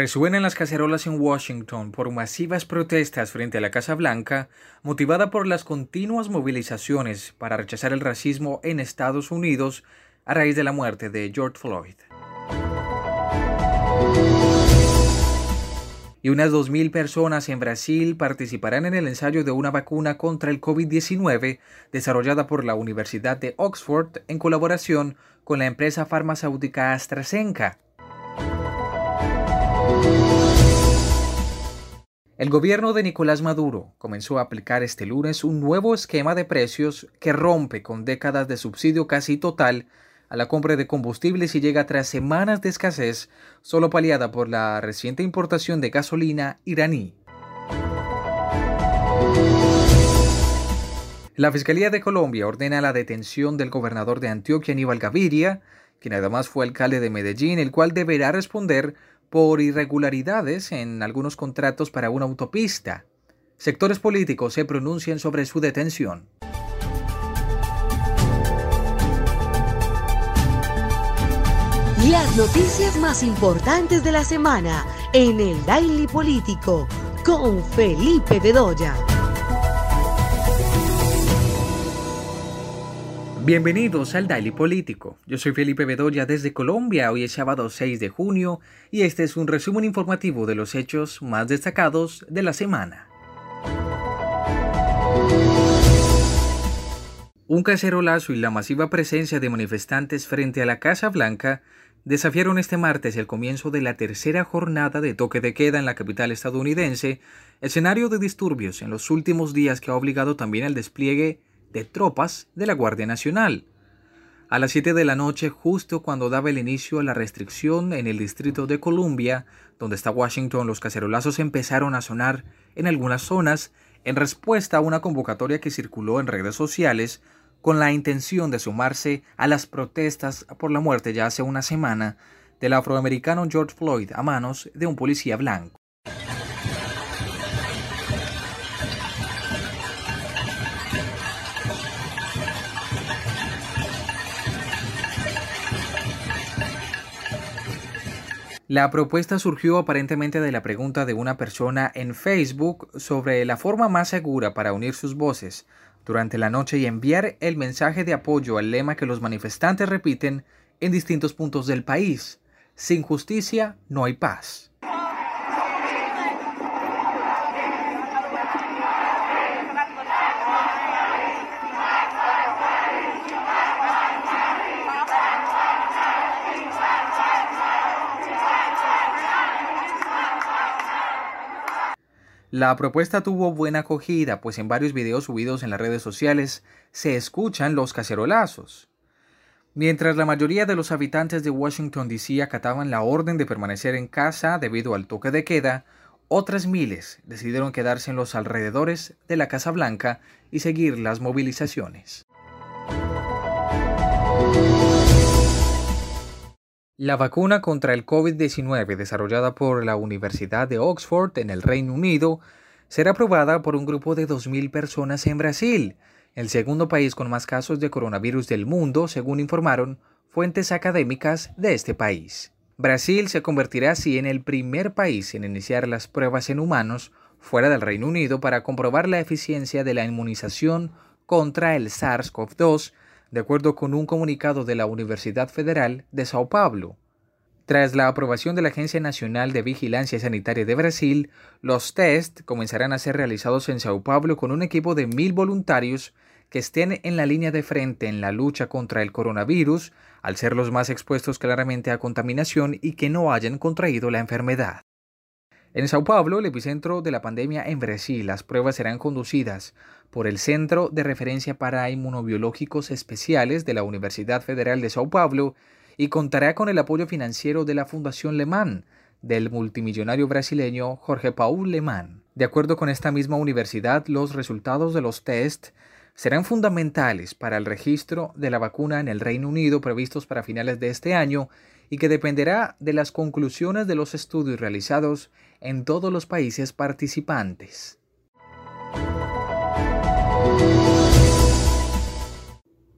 Resuenan las cacerolas en Washington por masivas protestas frente a la Casa Blanca, motivada por las continuas movilizaciones para rechazar el racismo en Estados Unidos a raíz de la muerte de George Floyd. Y unas 2.000 personas en Brasil participarán en el ensayo de una vacuna contra el COVID-19 desarrollada por la Universidad de Oxford en colaboración con la empresa farmacéutica AstraZeneca. El gobierno de Nicolás Maduro comenzó a aplicar este lunes un nuevo esquema de precios que rompe con décadas de subsidio casi total a la compra de combustibles y llega tras semanas de escasez, solo paliada por la reciente importación de gasolina iraní. La Fiscalía de Colombia ordena la detención del gobernador de Antioquia, Aníbal Gaviria, quien además fue alcalde de Medellín, el cual deberá responder por irregularidades en algunos contratos para una autopista. Sectores políticos se pronuncian sobre su detención. Las noticias más importantes de la semana en el Daily Político con Felipe Bedoya. Bienvenidos al Daily Político. Yo soy Felipe Bedoya desde Colombia. Hoy es sábado 6 de junio y este es un resumen informativo de los hechos más destacados de la semana. Un cacerolazo y la masiva presencia de manifestantes frente a la Casa Blanca desafiaron este martes el comienzo de la tercera jornada de toque de queda en la capital estadounidense, escenario de disturbios en los últimos días que ha obligado también al despliegue de tropas de la Guardia Nacional. A las 7 de la noche, justo cuando daba el inicio a la restricción en el Distrito de Columbia, donde está Washington, los cacerolazos empezaron a sonar en algunas zonas en respuesta a una convocatoria que circuló en redes sociales con la intención de sumarse a las protestas por la muerte ya hace una semana del afroamericano George Floyd a manos de un policía blanco. La propuesta surgió aparentemente de la pregunta de una persona en Facebook sobre la forma más segura para unir sus voces durante la noche y enviar el mensaje de apoyo al lema que los manifestantes repiten en distintos puntos del país. Sin justicia no hay paz. La propuesta tuvo buena acogida, pues en varios videos subidos en las redes sociales se escuchan los cacerolazos. Mientras la mayoría de los habitantes de Washington DC acataban la orden de permanecer en casa debido al toque de queda, otras miles decidieron quedarse en los alrededores de la Casa Blanca y seguir las movilizaciones. La vacuna contra el COVID-19 desarrollada por la Universidad de Oxford en el Reino Unido será aprobada por un grupo de 2.000 personas en Brasil, el segundo país con más casos de coronavirus del mundo, según informaron fuentes académicas de este país. Brasil se convertirá así en el primer país en iniciar las pruebas en humanos fuera del Reino Unido para comprobar la eficiencia de la inmunización contra el SARS-CoV-2 de acuerdo con un comunicado de la Universidad Federal de Sao Paulo. Tras la aprobación de la Agencia Nacional de Vigilancia Sanitaria de Brasil, los test comenzarán a ser realizados en Sao Paulo con un equipo de mil voluntarios que estén en la línea de frente en la lucha contra el coronavirus, al ser los más expuestos claramente a contaminación y que no hayan contraído la enfermedad. En Sao Paulo, el epicentro de la pandemia en Brasil, las pruebas serán conducidas por el Centro de Referencia para Inmunobiológicos Especiales de la Universidad Federal de Sao Paulo y contará con el apoyo financiero de la Fundación Lemán, del multimillonario brasileño Jorge Paul Lemán. De acuerdo con esta misma universidad, los resultados de los test serán fundamentales para el registro de la vacuna en el Reino Unido previstos para finales de este año y que dependerá de las conclusiones de los estudios realizados en todos los países participantes.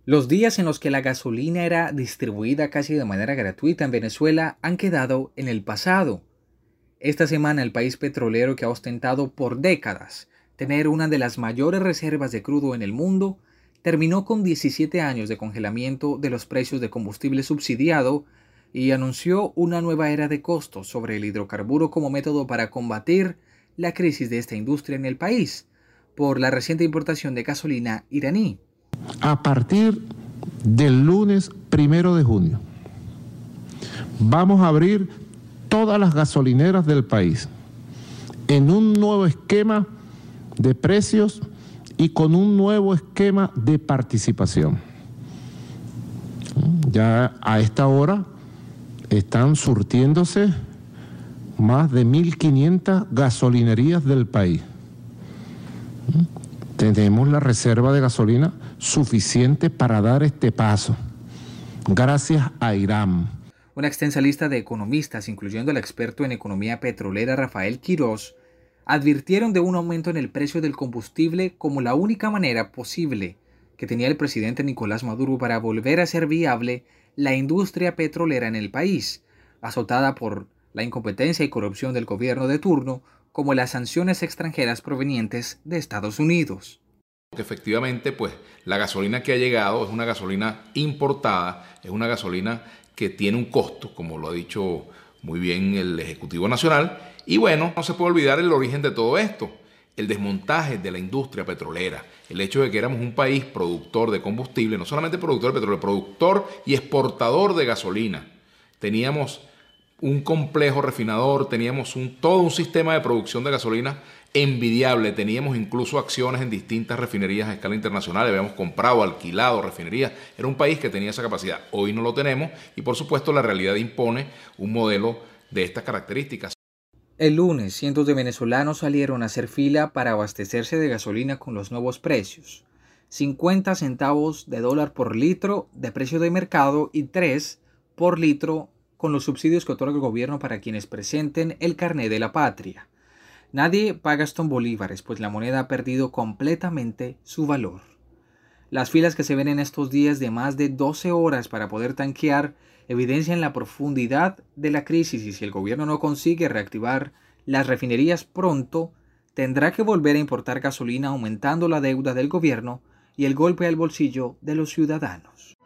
Los días en los que la gasolina era distribuida casi de manera gratuita en Venezuela han quedado en el pasado. Esta semana el país petrolero que ha ostentado por décadas tener una de las mayores reservas de crudo en el mundo, terminó con 17 años de congelamiento de los precios de combustible subsidiado y anunció una nueva era de costos sobre el hidrocarburo como método para combatir la crisis de esta industria en el país por la reciente importación de gasolina iraní. A partir del lunes primero de junio, vamos a abrir todas las gasolineras del país en un nuevo esquema de precios y con un nuevo esquema de participación. Ya a esta hora están surtiéndose más de 1.500 gasolinerías del país. Tenemos la reserva de gasolina suficiente para dar este paso, gracias a Irán. Una extensa lista de economistas, incluyendo el experto en economía petrolera Rafael Quirós, advirtieron de un aumento en el precio del combustible como la única manera posible que tenía el presidente Nicolás Maduro para volver a ser viable la industria petrolera en el país, azotada por la incompetencia y corrupción del gobierno de turno, como las sanciones extranjeras provenientes de Estados Unidos. Efectivamente, pues la gasolina que ha llegado es una gasolina importada, es una gasolina que tiene un costo, como lo ha dicho muy bien el Ejecutivo Nacional. Y bueno, no se puede olvidar el origen de todo esto, el desmontaje de la industria petrolera, el hecho de que éramos un país productor de combustible, no solamente productor de petróleo, productor y exportador de gasolina. Teníamos un complejo refinador, teníamos un, todo un sistema de producción de gasolina envidiable. Teníamos incluso acciones en distintas refinerías a escala internacional, habíamos comprado, alquilado refinerías. Era un país que tenía esa capacidad. Hoy no lo tenemos y por supuesto la realidad impone un modelo de estas características. El lunes, cientos de venezolanos salieron a hacer fila para abastecerse de gasolina con los nuevos precios. 50 centavos de dólar por litro de precio de mercado y 3 por litro con los subsidios que otorga el gobierno para quienes presenten el carné de la patria. Nadie paga estos bolívares, pues la moneda ha perdido completamente su valor. Las filas que se ven en estos días de más de 12 horas para poder tanquear evidencian la profundidad de la crisis y si el gobierno no consigue reactivar las refinerías pronto, tendrá que volver a importar gasolina aumentando la deuda del gobierno y el golpe al bolsillo de los ciudadanos.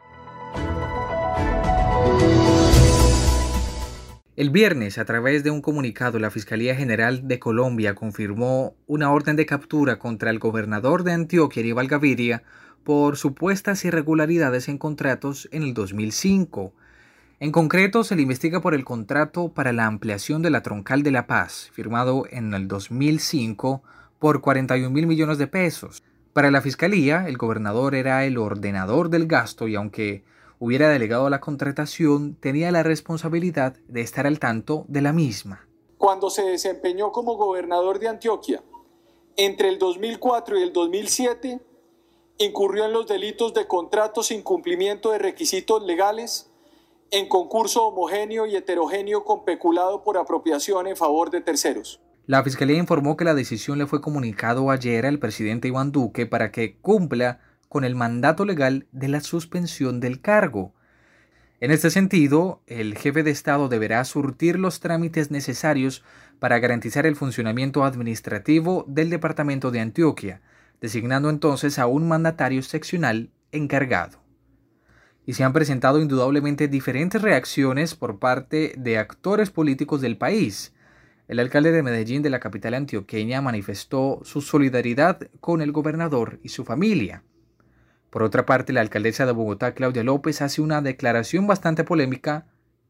El viernes, a través de un comunicado, la Fiscalía General de Colombia confirmó una orden de captura contra el gobernador de Antioquia, Aníbal Gaviria, por supuestas irregularidades en contratos en el 2005. En concreto, se le investiga por el contrato para la ampliación de la Troncal de la Paz, firmado en el 2005 por 41 mil millones de pesos. Para la Fiscalía, el gobernador era el ordenador del gasto y aunque hubiera delegado la contratación, tenía la responsabilidad de estar al tanto de la misma. Cuando se desempeñó como gobernador de Antioquia, entre el 2004 y el 2007, incurrió en los delitos de contratos sin cumplimiento de requisitos legales, en concurso homogéneo y heterogéneo con peculado por apropiación en favor de terceros. La Fiscalía informó que la decisión le fue comunicado ayer al presidente Iván Duque para que cumpla con el mandato legal de la suspensión del cargo. En este sentido, el jefe de Estado deberá surtir los trámites necesarios para garantizar el funcionamiento administrativo del Departamento de Antioquia, designando entonces a un mandatario seccional encargado. Y se han presentado indudablemente diferentes reacciones por parte de actores políticos del país. El alcalde de Medellín de la capital antioqueña manifestó su solidaridad con el gobernador y su familia. Por otra parte, la alcaldesa de Bogotá, Claudia López, hace una declaración bastante polémica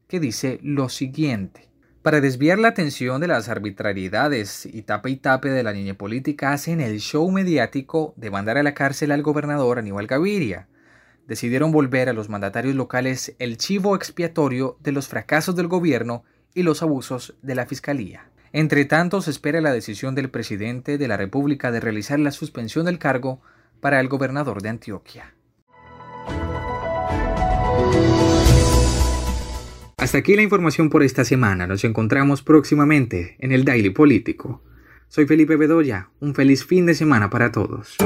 que dice lo siguiente. Para desviar la atención de las arbitrariedades y tape y tape de la niña política, hacen el show mediático de mandar a la cárcel al gobernador Aníbal Gaviria. Decidieron volver a los mandatarios locales el chivo expiatorio de los fracasos del gobierno y los abusos de la fiscalía. Entre tanto, se espera la decisión del presidente de la República de realizar la suspensión del cargo para el gobernador de Antioquia. Hasta aquí la información por esta semana. Nos encontramos próximamente en el Daily Político. Soy Felipe Bedoya. Un feliz fin de semana para todos.